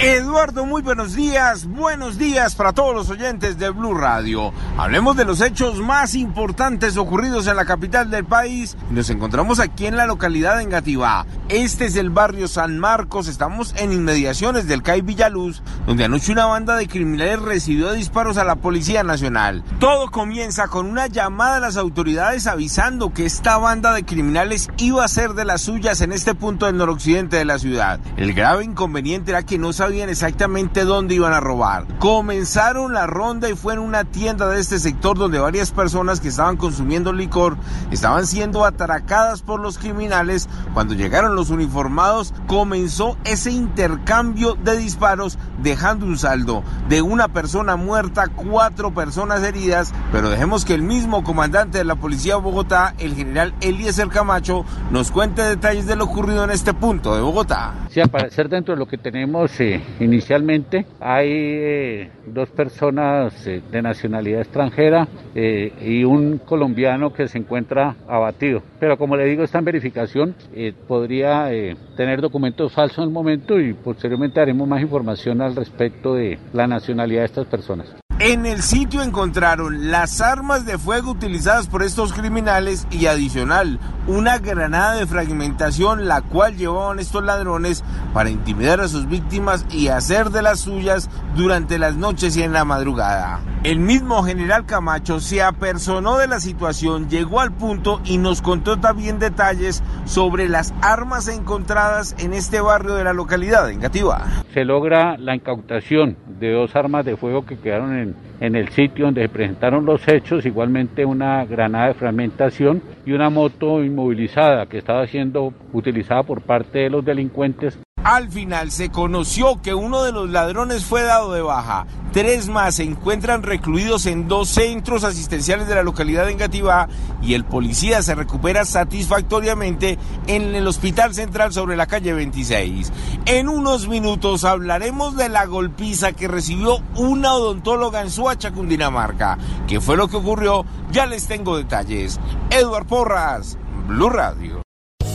Eduardo, muy buenos días. Buenos días para todos los oyentes de Blue Radio. Hablemos de los hechos más importantes ocurridos en la capital del país. Nos encontramos aquí en la localidad de Engativá. Este es el barrio San Marcos. Estamos en inmediaciones del CAI Villaluz, donde anoche una banda de criminales recibió disparos a la Policía Nacional. Todo comienza con una llamada a las autoridades avisando que esta banda de criminales iba a ser de las suyas en este punto del noroccidente de la ciudad. El grave inconveniente era que no sabían exactamente dónde iban a robar. Comenzaron la ronda y fue en una tienda de este sector donde varias personas que estaban consumiendo licor estaban siendo atracadas por los criminales. Cuando llegaron los uniformados comenzó ese intercambio de disparos dejando un saldo de una persona muerta, cuatro personas heridas, pero dejemos que el mismo comandante de la policía de Bogotá, el general Eliezer Camacho, nos cuente detalles de lo ocurrido en este punto de Bogotá. Sí, parecer dentro de lo que tenemos eh, inicialmente hay eh, dos personas eh, de nacionalidad extranjera y un colombiano que se encuentra abatido. Pero como le digo, está en verificación, podría tener documentos falsos en el momento y posteriormente haremos más información al respecto de la nacionalidad de estas personas. En el sitio encontraron las armas de fuego utilizadas por estos criminales y adicional una granada de fragmentación la cual llevaban estos ladrones para intimidar a sus víctimas y hacer de las suyas durante las noches y en la madrugada. El mismo general Camacho se apersonó de la situación, llegó al punto y nos contó también detalles sobre las armas encontradas en este barrio de la localidad de Engativá. Se logra la incautación de dos armas de fuego que quedaron en, en el sitio donde se presentaron los hechos, igualmente una granada de fragmentación y una moto inmovilizada que estaba siendo utilizada por parte de los delincuentes Al final se conoció que uno de los ladrones fue dado de baja. Tres más se encuentran recluidos en dos centros asistenciales de la localidad de Engativá y el policía se recupera satisfactoriamente en el hospital central sobre la calle 26. En unos minutos hablaremos de la golpiza que recibió una odontóloga en Suacha, Cundinamarca. ¿Qué fue lo que ocurrió? Ya les tengo detalles. Edward Porras, Blue Radio.